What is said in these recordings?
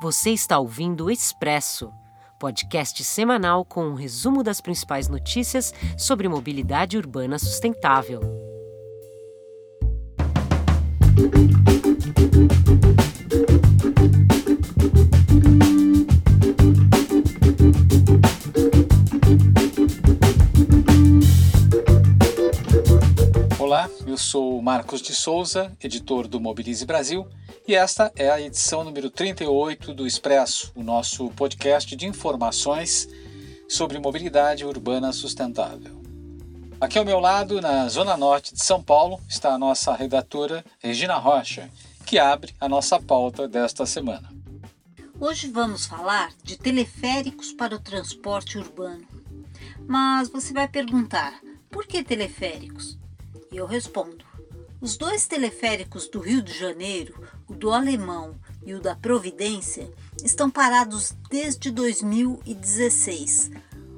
Você está ouvindo o Expresso, podcast semanal com um resumo das principais notícias sobre mobilidade urbana sustentável. Sou Marcos de Souza, editor do Mobilize Brasil, e esta é a edição número 38 do Expresso, o nosso podcast de informações sobre mobilidade urbana sustentável. Aqui ao meu lado, na zona norte de São Paulo, está a nossa redatora Regina Rocha, que abre a nossa pauta desta semana. Hoje vamos falar de teleféricos para o transporte urbano. Mas você vai perguntar, por que teleféricos? E eu respondo: os dois teleféricos do Rio de Janeiro, o do Alemão e o da Providência, estão parados desde 2016.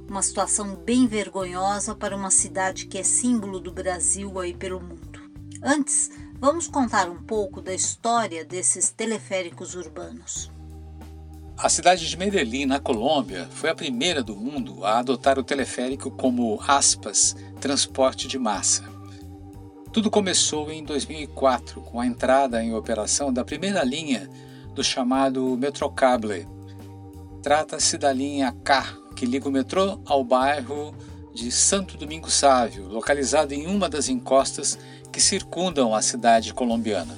Uma situação bem vergonhosa para uma cidade que é símbolo do Brasil aí pelo mundo. Antes, vamos contar um pouco da história desses teleféricos urbanos. A cidade de Medellín, na Colômbia, foi a primeira do mundo a adotar o teleférico como, aspas, transporte de massa. Tudo começou em 2004 com a entrada em operação da primeira linha do chamado Metrocable. Trata-se da linha K, que liga o metrô ao bairro de Santo Domingo Sávio, localizado em uma das encostas que circundam a cidade colombiana.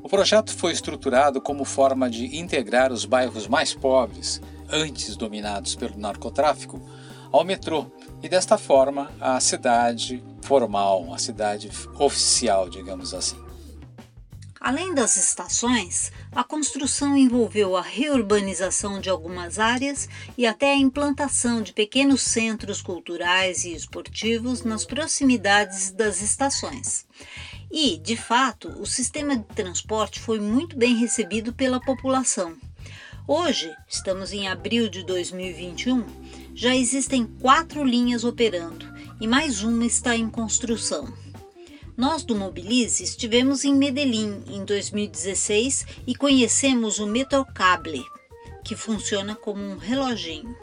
O projeto foi estruturado como forma de integrar os bairros mais pobres, antes dominados pelo narcotráfico, ao metrô e desta forma a cidade formal, a cidade oficial, digamos assim. Além das estações, a construção envolveu a reurbanização de algumas áreas e até a implantação de pequenos centros culturais e esportivos nas proximidades das estações. E, de fato, o sistema de transporte foi muito bem recebido pela população. Hoje, estamos em abril de 2021, já existem quatro linhas operando e mais uma está em construção. Nós do Mobilize estivemos em Medellín em 2016 e conhecemos o Metrocable, que funciona como um reloginho.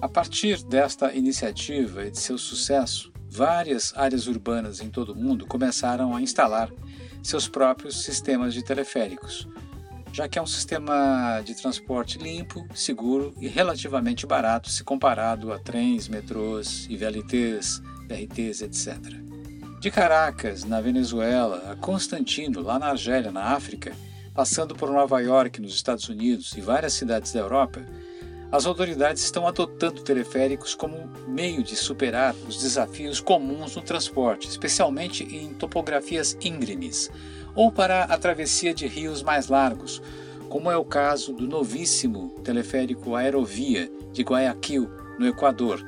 A partir desta iniciativa e de seu sucesso, várias áreas urbanas em todo o mundo começaram a instalar seus próprios sistemas de teleféricos, já que é um sistema de transporte limpo, seguro e relativamente barato se comparado a trens, metrôs e VLTs, BRTs, etc. De Caracas, na Venezuela, a Constantino, lá na Argélia, na África, passando por Nova York, nos Estados Unidos e várias cidades da Europa, as autoridades estão adotando teleféricos como meio de superar os desafios comuns no transporte, especialmente em topografias íngremes, ou para a travessia de rios mais largos, como é o caso do novíssimo teleférico Aerovia de Guayaquil, no Equador,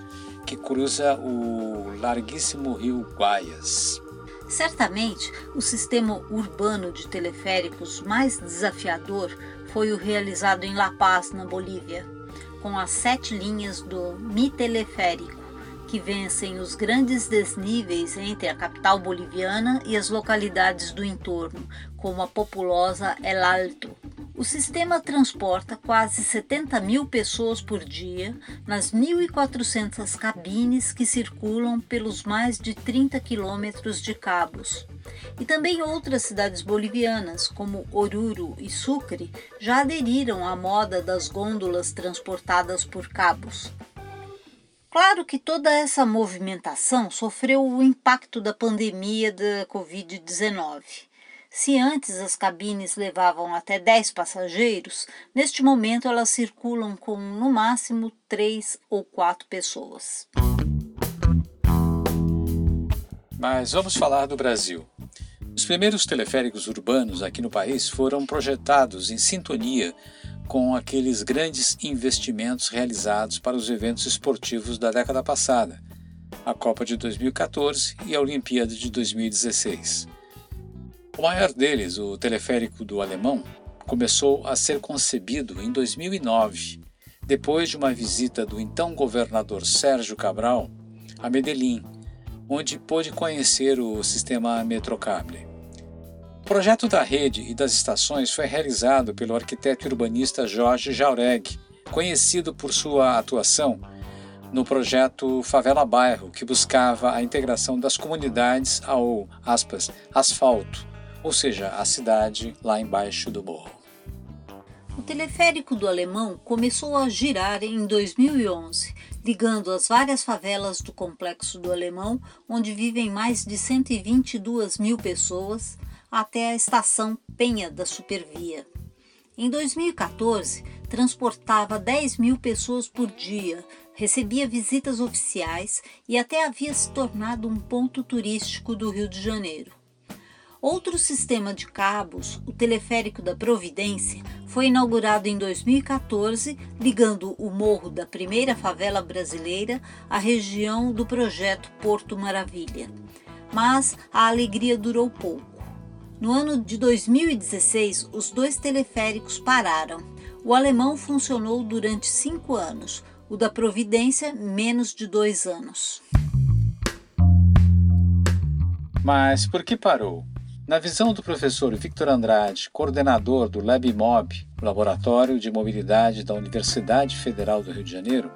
que cruza o larguíssimo rio Guaias. Certamente, o sistema urbano de teleféricos mais desafiador foi o realizado em La Paz, na Bolívia, com as sete linhas do Mi Teleférico que vencem os grandes desníveis entre a capital boliviana e as localidades do entorno, como a populosa El Alto. O sistema transporta quase 70 mil pessoas por dia nas 1.400 cabines que circulam pelos mais de 30 quilômetros de cabos. E também outras cidades bolivianas, como Oruro e Sucre, já aderiram à moda das gôndolas transportadas por cabos. Claro que toda essa movimentação sofreu o impacto da pandemia da Covid-19. Se antes as cabines levavam até 10 passageiros, neste momento elas circulam com no máximo 3 ou 4 pessoas. Mas vamos falar do Brasil. Os primeiros teleféricos urbanos aqui no país foram projetados em sintonia com aqueles grandes investimentos realizados para os eventos esportivos da década passada, a Copa de 2014 e a Olimpíada de 2016. O maior deles, o teleférico do Alemão, começou a ser concebido em 2009, depois de uma visita do então governador Sérgio Cabral a Medellín, onde pôde conhecer o sistema Metrocable. projeto da rede e das estações foi realizado pelo arquiteto urbanista Jorge Jaureg, conhecido por sua atuação no projeto Favela Bairro, que buscava a integração das comunidades ao, aspas, asfalto, ou seja, a cidade lá embaixo do morro. O teleférico do Alemão começou a girar em 2011, ligando as várias favelas do complexo do Alemão, onde vivem mais de 122 mil pessoas, até a estação Penha da Supervia. Em 2014, transportava 10 mil pessoas por dia, recebia visitas oficiais e até havia se tornado um ponto turístico do Rio de Janeiro. Outro sistema de cabos, o Teleférico da Providência, foi inaugurado em 2014, ligando o morro da primeira favela brasileira à região do projeto Porto Maravilha. Mas a alegria durou pouco. No ano de 2016, os dois teleféricos pararam. O alemão funcionou durante cinco anos, o da Providência, menos de dois anos. Mas por que parou? Na visão do professor Victor Andrade, coordenador do LabMob, Laboratório de Mobilidade da Universidade Federal do Rio de Janeiro,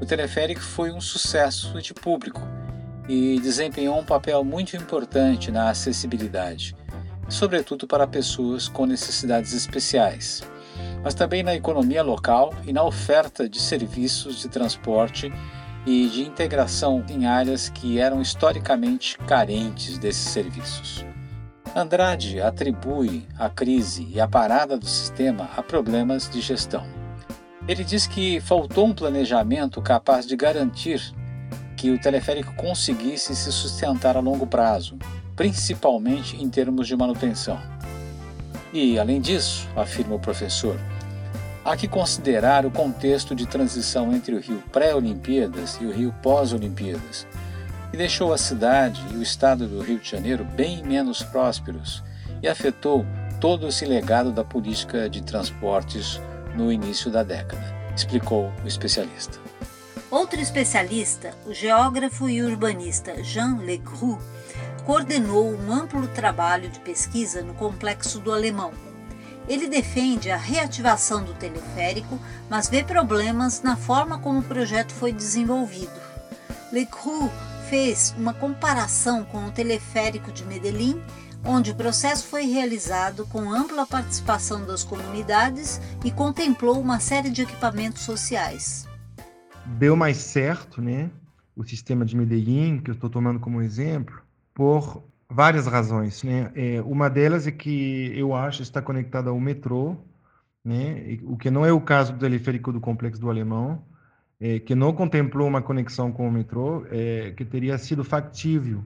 o teleférico foi um sucesso de público e desempenhou um papel muito importante na acessibilidade, sobretudo para pessoas com necessidades especiais, mas também na economia local e na oferta de serviços de transporte e de integração em áreas que eram historicamente carentes desses serviços. Andrade atribui a crise e a parada do sistema a problemas de gestão. Ele diz que faltou um planejamento capaz de garantir que o teleférico conseguisse se sustentar a longo prazo, principalmente em termos de manutenção. E, além disso, afirma o professor, há que considerar o contexto de transição entre o rio pré-Olimpíadas e o rio pós-Olimpíadas, e deixou a cidade e o estado do Rio de Janeiro bem menos prósperos e afetou todo esse legado da política de transportes no início da década, explicou o especialista. Outro especialista, o geógrafo e urbanista Jean Legru, coordenou um amplo trabalho de pesquisa no complexo do Alemão. Ele defende a reativação do teleférico, mas vê problemas na forma como o projeto foi desenvolvido. Legru fez uma comparação com o teleférico de Medellín, onde o processo foi realizado com ampla participação das comunidades e contemplou uma série de equipamentos sociais. Deu mais certo, né? O sistema de Medellín, que eu estou tomando como exemplo, por várias razões, né? É, uma delas é que eu acho está conectada ao metrô, né? O que não é o caso do teleférico do Complexo do Alemão é, que não contemplou uma conexão com o metrô, é, que teria sido factível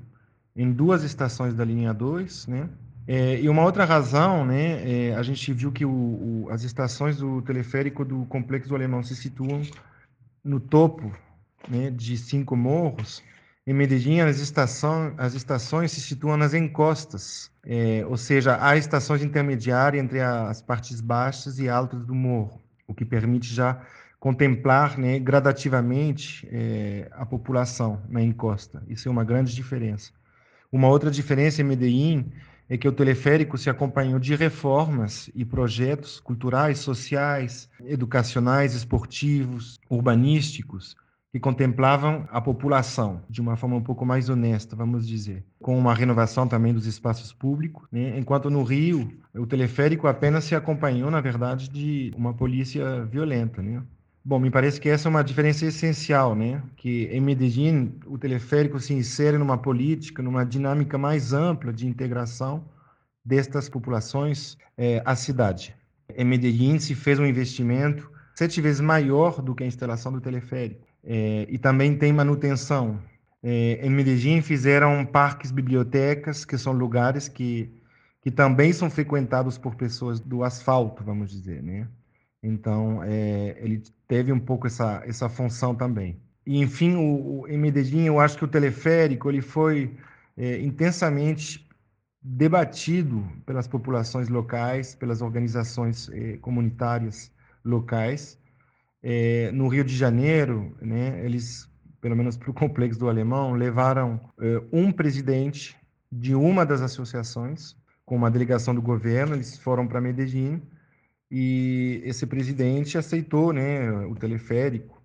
em duas estações da linha 2, né? É, e uma outra razão, né, é, a gente viu que o, o, as estações do teleférico do Complexo Alemão se situam no topo né, de cinco morros. Em Medellín, as, estação, as estações se situam nas encostas, é, ou seja, há estações intermediárias entre as partes baixas e altas do morro, o que permite já contemplar né, gradativamente é, a população na encosta. Isso é uma grande diferença. Uma outra diferença em Medellín é que o teleférico se acompanhou de reformas e projetos culturais, sociais, educacionais, esportivos, urbanísticos, que contemplavam a população de uma forma um pouco mais honesta, vamos dizer, com uma renovação também dos espaços públicos, né? enquanto no Rio o teleférico apenas se acompanhou, na verdade, de uma polícia violenta, né? Bom, me parece que essa é uma diferença essencial, né? Que em Medellín o teleférico se insere numa política, numa dinâmica mais ampla de integração destas populações é, à cidade. Em Medellín se fez um investimento sete vezes maior do que a instalação do teleférico é, e também tem manutenção. É, em Medellín fizeram parques, bibliotecas, que são lugares que que também são frequentados por pessoas do asfalto, vamos dizer, né? Então, é, ele teve um pouco essa, essa função também. E, enfim, o, o, em Medellín, eu acho que o teleférico ele foi é, intensamente debatido pelas populações locais, pelas organizações é, comunitárias locais. No Rio de Janeiro, né, eles, pelo menos para o Complexo do Alemão, levaram um presidente de uma das associações com uma delegação do governo, eles foram para Medellín e esse presidente aceitou né, o teleférico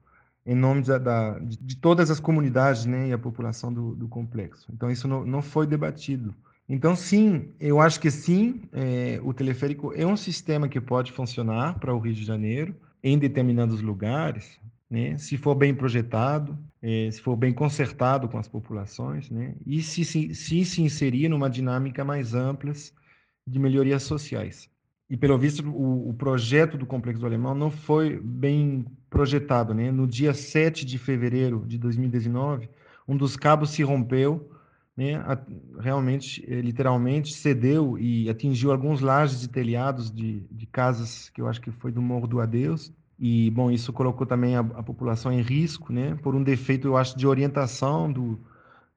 em nome da, da, de, todas as comunidades né, e a população do, do complexo. Então, isso não, não, foi debatido. Então, sim, eu acho que sim, é, o teleférico é um sistema que pode funcionar para o Rio de Janeiro em determinados lugares, né, se for bem projetado, é, se for bem consertado com as populações, né, e se, se, se se inserir numa dinâmica mais ampla de melhorias sociais. E, pelo visto, o, o, projeto do Complexo do Alemão não foi bem projetado. Né? No dia 7 de fevereiro de 2019, um dos cabos se rompeu, né? realmente, eh, literalmente, cedeu e atingiu alguns lajes e telhados de, de casas que eu acho que foi do Morro do Adeus, e, bom, isso colocou também a, a, população em risco, né? Por um defeito, eu acho, de orientação do,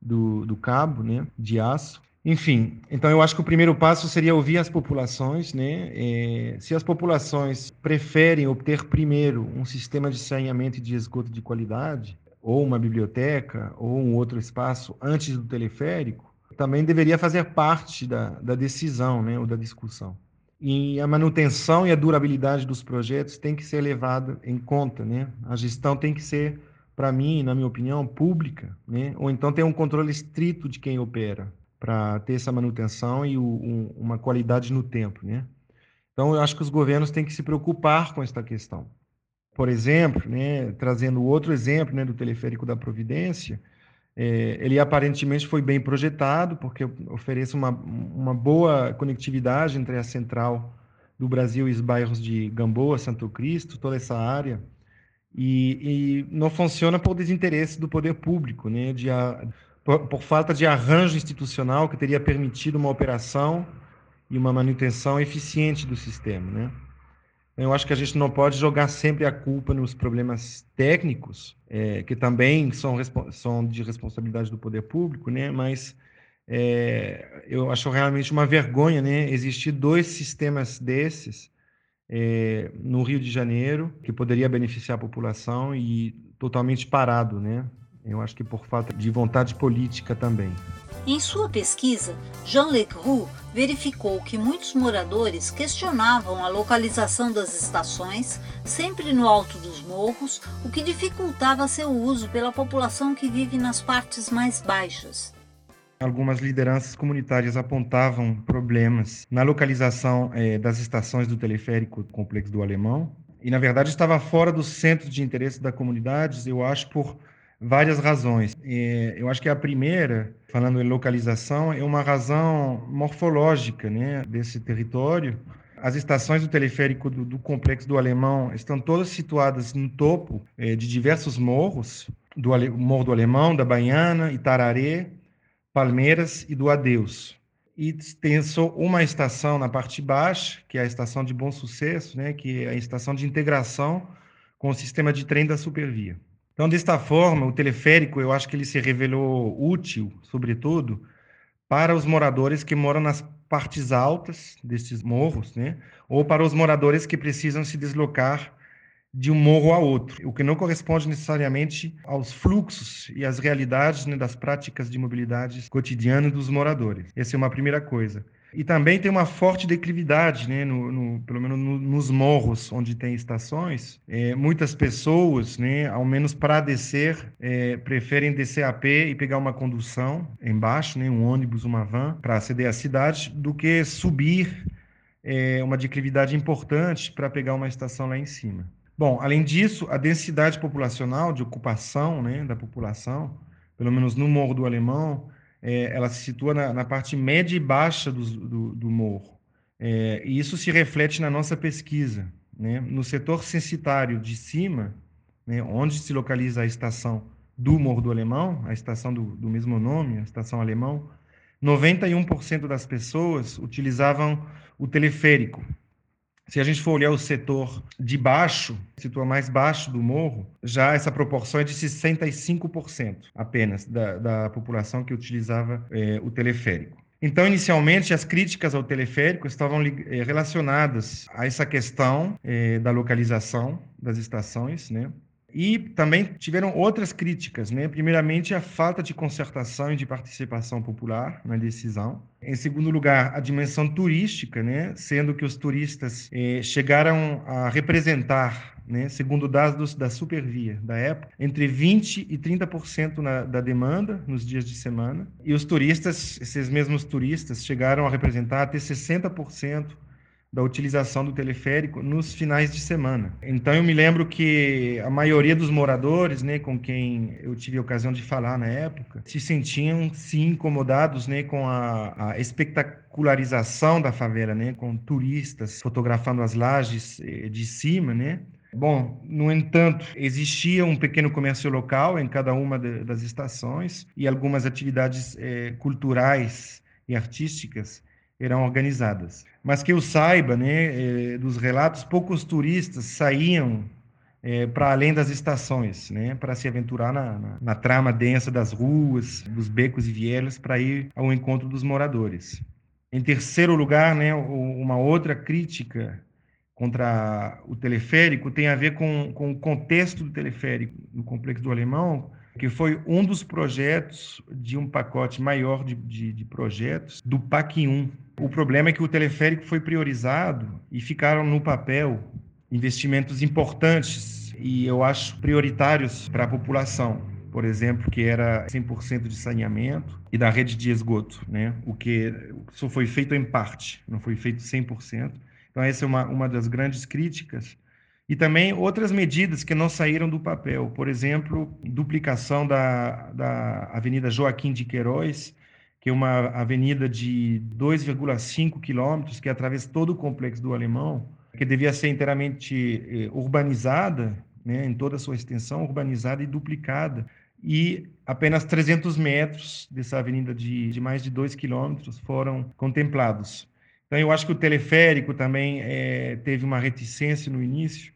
do, do cabo, né? De aço. Enfim, então eu acho que o primeiro passo seria ouvir as populações, né? É, se as populações preferem obter primeiro um sistema de saneamento e de esgoto de qualidade, ou uma biblioteca, ou um outro espaço antes do teleférico, também deveria fazer parte da, da decisão, né? Ou da discussão e a manutenção e a durabilidade dos projetos tem que ser levada em conta, né? A gestão tem que ser, para mim, na minha opinião, pública, né? Ou então ter um controle estrito de quem opera para ter essa manutenção e o, um, uma qualidade no tempo, né? Então, eu acho que os governos têm que se preocupar com esta questão. Por exemplo, né, trazendo outro exemplo né, do teleférico da Providência, é, ele aparentemente foi bem projetado, porque oferece uma, uma boa conectividade entre a central do Brasil e os bairros de Gamboa, Santo Cristo, toda essa área, e, e não funciona por desinteresse do poder público, né, de, a, por, por falta de arranjo institucional que teria permitido uma operação e uma manutenção eficiente do sistema, né? Eu acho que a gente não pode jogar sempre a culpa nos problemas técnicos, é, que também são, são de responsabilidade do poder público, né? Mas é, eu acho realmente uma vergonha, né? Existir dois sistemas desses é, no Rio de Janeiro que poderia beneficiar a população e totalmente parado, né? Eu acho que por falta de vontade política também. Em sua pesquisa, Jean Lecroux verificou que muitos moradores questionavam a localização das estações, sempre no alto dos morros, o que dificultava seu uso pela população que vive nas partes mais baixas. Algumas lideranças comunitárias apontavam problemas na localização eh, das estações do teleférico Complexo do Alemão, e na verdade estava fora do centro de interesse da comunidade, eu acho, por várias razões. eu acho que a primeira, falando em localização, é uma razão morfológica né, desse território. As estações do teleférico do, do complexo do Alemão estão todas situadas no topo eh, de diversos morros, do Ale, Morro do Alemão, da Baiana, Itararé, Palmeiras e do Adeus. E tem só uma estação na parte baixa, que é a estação de Bom Sucesso, né, que é a estação de integração com o sistema de trem da Supervia. Então, desta forma, o teleférico, eu acho que ele se revelou útil, sobretudo, para os moradores que moram nas partes altas destes morros, né? ou para os moradores que precisam se deslocar de um morro a outro, o que não corresponde necessariamente aos fluxos e às realidades né, das práticas de mobilidade cotidiana dos moradores. Essa é uma primeira coisa. E também tem uma forte declividade, né, no, no pelo menos no, nos morros onde tem estações. É, muitas pessoas, né, ao menos para descer, é, preferem descer a pé e pegar uma condução embaixo, né, um ônibus, uma van, para aceder à cidade, do que subir é, uma declividade importante para pegar uma estação lá em cima. Bom, além disso, a densidade populacional, de ocupação né, da população, pelo menos no Morro do Alemão, é, ela se situa na, na, parte média e baixa do, do, do morro. É, e isso se reflete na nossa pesquisa. Né? No setor censitário de cima, né, onde se localiza a estação do Morro do Alemão, a estação do, do mesmo nome, a estação Alemão, 91% das pessoas utilizavam o teleférico, se a gente for olhar o setor de baixo, setor mais baixo do morro, já essa proporção é de 65% apenas da, da população que utilizava é, o teleférico. Então, inicialmente, as críticas ao teleférico estavam é, relacionadas a essa questão é, da localização das estações, né? E também tiveram outras críticas, né? Primeiramente, a falta de concertação e de participação popular na decisão. Em segundo lugar, a dimensão turística, né? Sendo que os turistas eh, chegaram a representar né, segundo dados da Supervia da época, entre 20% e 30% na, da demanda nos dias de semana. E os turistas, esses mesmos turistas, chegaram a representar até 60% da utilização do teleférico nos finais de semana. Então eu me lembro que a maioria dos moradores, né, com quem eu tive a ocasião de falar na época, se sentiam sim incomodados, né, com a, a espetacularização da favela, né, com turistas fotografando as lajes eh, de cima, né, Bom, no entanto, existia um pequeno comércio local em cada uma de, das estações e algumas atividades eh, culturais e artísticas eram organizadas. Mas que eu saiba, né, eh, dos relatos, poucos turistas saíam eh, para além das estações, né, para se aventurar na, na, na, trama densa das ruas, dos becos e vielas, para ir ao encontro dos moradores. Em terceiro lugar, né, uma outra crítica contra o teleférico tem a ver com, com o contexto do teleférico no Complexo do Alemão, que foi um dos projetos de um pacote maior de, de, de projetos do PAC 1. O problema é que o teleférico foi priorizado e ficaram no papel investimentos importantes e eu acho prioritários para a população. Por exemplo, que era 100% de saneamento e da rede de esgoto, né? O que só foi feito em parte, não foi feito 100%. Então, essa é uma, uma das grandes críticas. E também outras medidas que não saíram do papel, por exemplo, duplicação da, da Avenida Joaquim de Queiroz, que é uma avenida de 2,5 quilômetros que atravessa todo o complexo do Alemão, que devia ser inteiramente eh, urbanizada, né, em toda a sua extensão, urbanizada e duplicada. E apenas 300 metros dessa avenida de, de mais de 2 quilômetros foram contemplados. Então, eu acho que o teleférico também é, teve uma reticência no início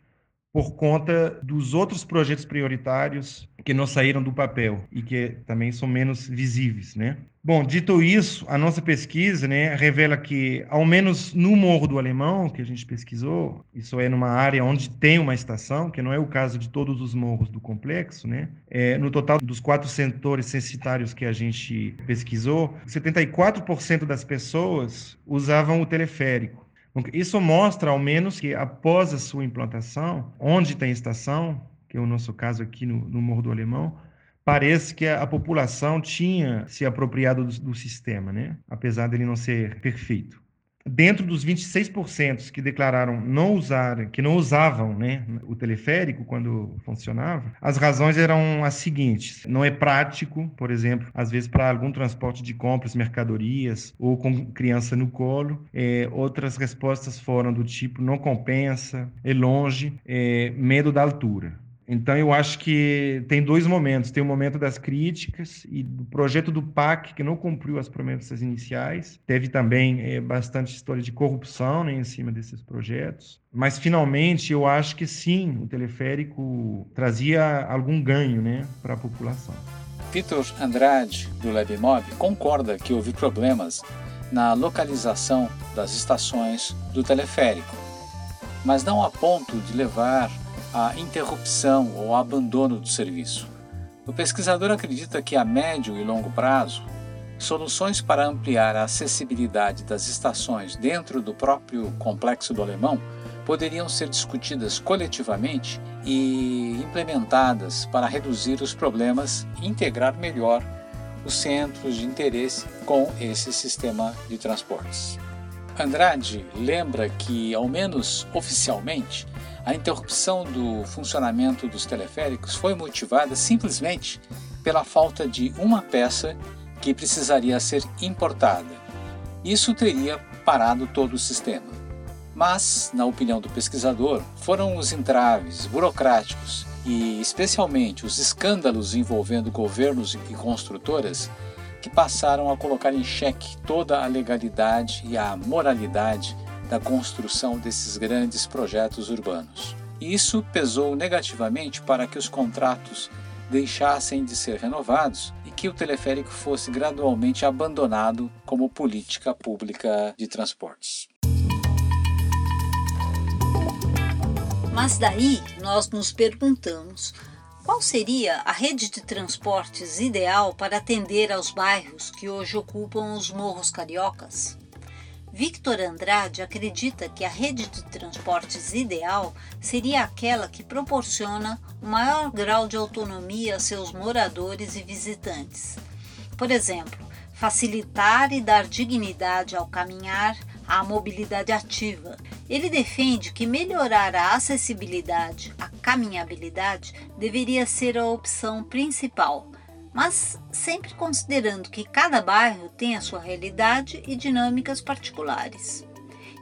por conta dos outros projetos prioritários que não saíram do papel e que também são menos visíveis, né? Bom, dito isso, a nossa pesquisa, né, revela que ao menos no Morro do Alemão, que a gente pesquisou, isso é numa área onde tem uma estação, que não é o caso de todos os morros do complexo, né? É, no total dos quatro setores censitários que a gente pesquisou, 74% das pessoas usavam o teleférico. Isso mostra, ao menos, que após a sua implantação, onde tem estação, que é o nosso caso aqui no, no Morro do Alemão, parece que a, a população tinha se apropriado do, do sistema, né? apesar dele não ser perfeito dentro dos 26% que declararam não usar, que não usavam né, o teleférico quando funcionava, as razões eram as seguintes: não é prático, por exemplo, às vezes para algum transporte de compras, mercadorias ou com criança no colo. É, outras respostas foram do tipo não compensa, é longe, é, medo da altura. Então, eu acho que tem dois momentos. Tem o momento das críticas e do projeto do PAC, que não cumpriu as promessas iniciais. Teve também é, bastante história de corrupção né, em cima desses projetos. Mas, finalmente, eu acho que sim, o teleférico trazia algum ganho né, para a população. Vitor Andrade, do LabMob, concorda que houve problemas na localização das estações do teleférico, mas não a ponto de levar a interrupção ou abandono do serviço. O pesquisador acredita que a médio e longo prazo, soluções para ampliar a acessibilidade das estações dentro do próprio complexo do Alemão poderiam ser discutidas coletivamente e implementadas para reduzir os problemas e integrar melhor os centros de interesse com esse sistema de transportes. Andrade lembra que, ao menos oficialmente, a interrupção do funcionamento dos teleféricos foi motivada simplesmente pela falta de uma peça que precisaria ser importada. Isso teria parado todo o sistema. Mas, na opinião do pesquisador, foram os entraves burocráticos e, especialmente, os escândalos envolvendo governos e construtoras que passaram a colocar em xeque toda a legalidade e a moralidade da construção desses grandes projetos urbanos. E isso pesou negativamente para que os contratos deixassem de ser renovados e que o teleférico fosse gradualmente abandonado como política pública de transportes. Mas daí nós nos perguntamos Qual seria a rede de transportes ideal para atender aos bairros que hoje ocupam os morros cariocas? Victor Andrade acredita que a rede de transportes ideal seria aquela que proporciona o maior grau de autonomia a seus moradores e visitantes. Por exemplo, facilitar e dar dignidade ao caminhar, à mobilidade ativa. Ele defende que melhorar a acessibilidade, a caminhabilidade, deveria ser a opção principal mas sempre considerando que cada bairro tem a sua realidade e dinâmicas particulares.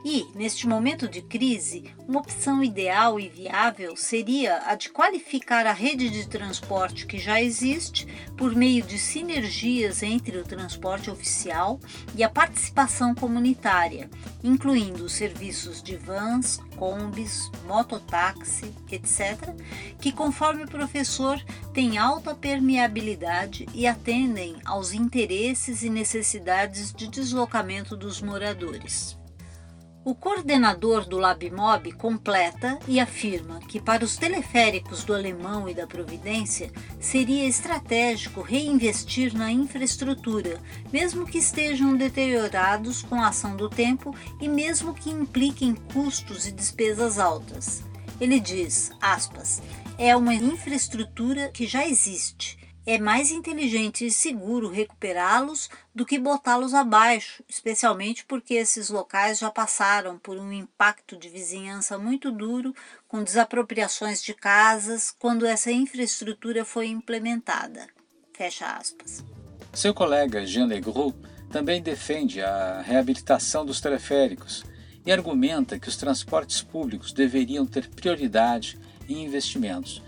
E, neste momento de crise, uma opção ideal e viável seria a de qualificar a rede de transporte que já existe por meio de sinergias entre o transporte oficial e a participação comunitária, incluindo os serviços de vans, combis, mototáxi, etc., que, conforme o professor, têm alta permeabilidade e atendem aos interesses e necessidades de deslocamento dos moradores. O coordenador do LabMob completa e afirma que para os teleféricos do Alemão e da Providência seria estratégico reinvestir na infraestrutura, mesmo que estejam deteriorados com a ação do tempo e mesmo que impliquem custos e despesas altas. Ele diz, aspas, é uma infraestrutura que já existe é mais inteligente e seguro recuperá-los do que botá-los abaixo, especialmente porque esses locais já passaram por um impacto de vizinhança muito duro, com desapropriações de casas, quando essa infraestrutura foi implementada. Fecha aspas. Seu colega Jean Legros também defende a reabilitação dos teleféricos e argumenta que os transportes públicos deveriam ter prioridade em investimentos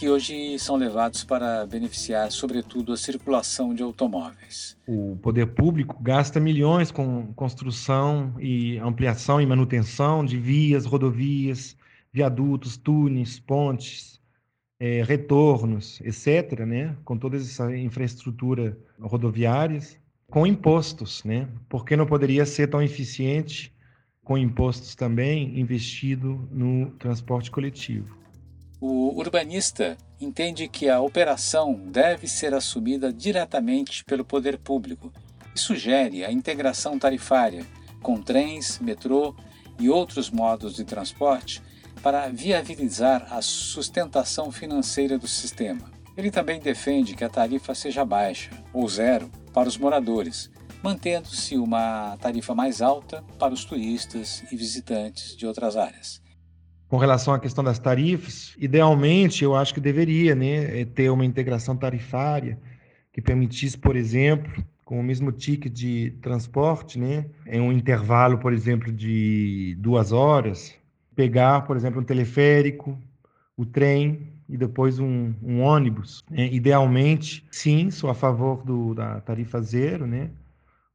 que hoje são levados para beneficiar, sobretudo, a circulação de automóveis. O poder público gasta milhões com construção e ampliação e manutenção de vias, rodovias, viadutos, túneis, pontes, é, retornos, etc., né? com toda essa infraestrutura rodoviária, com impostos. Né? Por que não poderia ser tão eficiente com impostos também investido no transporte coletivo? O urbanista entende que a operação deve ser assumida diretamente pelo poder público e sugere a integração tarifária com trens, metrô e outros modos de transporte para viabilizar a sustentação financeira do sistema. Ele também defende que a tarifa seja baixa ou zero para os moradores, mantendo-se uma tarifa mais alta para os turistas e visitantes de outras áreas com relação à questão das tarifas, idealmente eu acho que deveria né, é, ter uma integração tarifária que permitisse, por exemplo, com o mesmo ticket de transporte, né, em um intervalo, por exemplo, de duas horas, pegar, por exemplo, um teleférico, o trem e depois um, um ônibus. Né? Idealmente, sim, sou a favor do, da tarifa zero, né?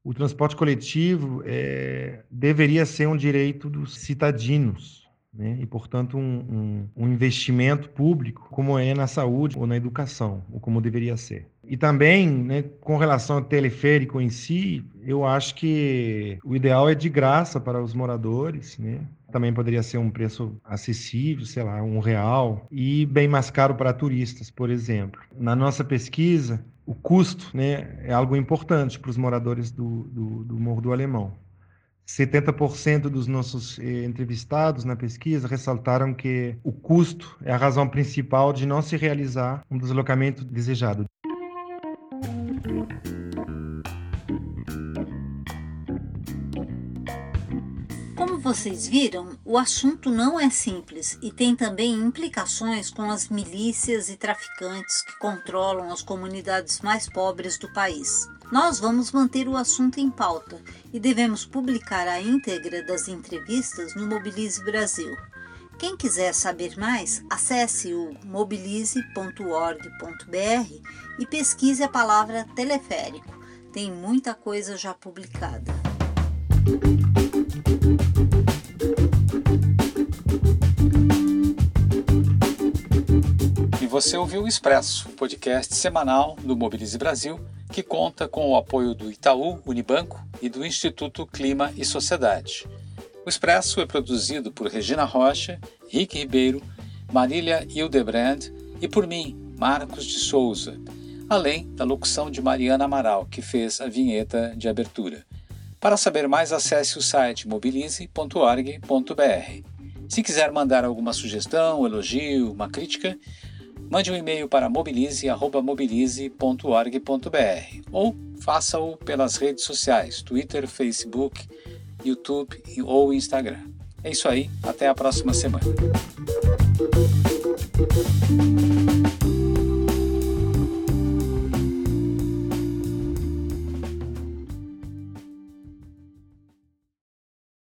O transporte coletivo é, deveria ser um direito dos cidadinos, né? e, portanto, um, um, um, investimento público, como é na saúde ou na educação, ou como deveria ser. E também, né, com relação ao teleférico em si, eu acho que o ideal é de graça para os moradores, né? Também poderia ser um preço acessível, sei lá, um real, e bem mais caro para turistas, por exemplo. Na nossa pesquisa, o custo né, é algo importante para os moradores do, do, do Morro do Alemão. 70% dos nossos eh, entrevistados na pesquisa ressaltaram que o custo é a razão principal de não se realizar um deslocamento desejado. Como vocês viram, o assunto não é simples e tem também implicações com as milícias e traficantes que controlam as comunidades mais pobres do país. Nós vamos manter o assunto em pauta e devemos publicar a íntegra das entrevistas no Mobilize Brasil. Quem quiser saber mais, acesse o mobilize.org.br e pesquise a palavra teleférico. Tem muita coisa já publicada. E você ouviu o Expresso, podcast semanal do Mobilize Brasil que conta com o apoio do Itaú, Unibanco e do Instituto Clima e Sociedade. O Expresso é produzido por Regina Rocha, Rick Ribeiro, Marília Hildebrand e por mim, Marcos de Souza, além da locução de Mariana Amaral, que fez a vinheta de abertura. Para saber mais, acesse o site mobilize.org.br. Se quiser mandar alguma sugestão, elogio, uma crítica, mande um e-mail para mobilize.mobilize.org.br ou faça-o pelas redes sociais, Twitter, Facebook, YouTube ou Instagram. É isso aí, até a próxima semana.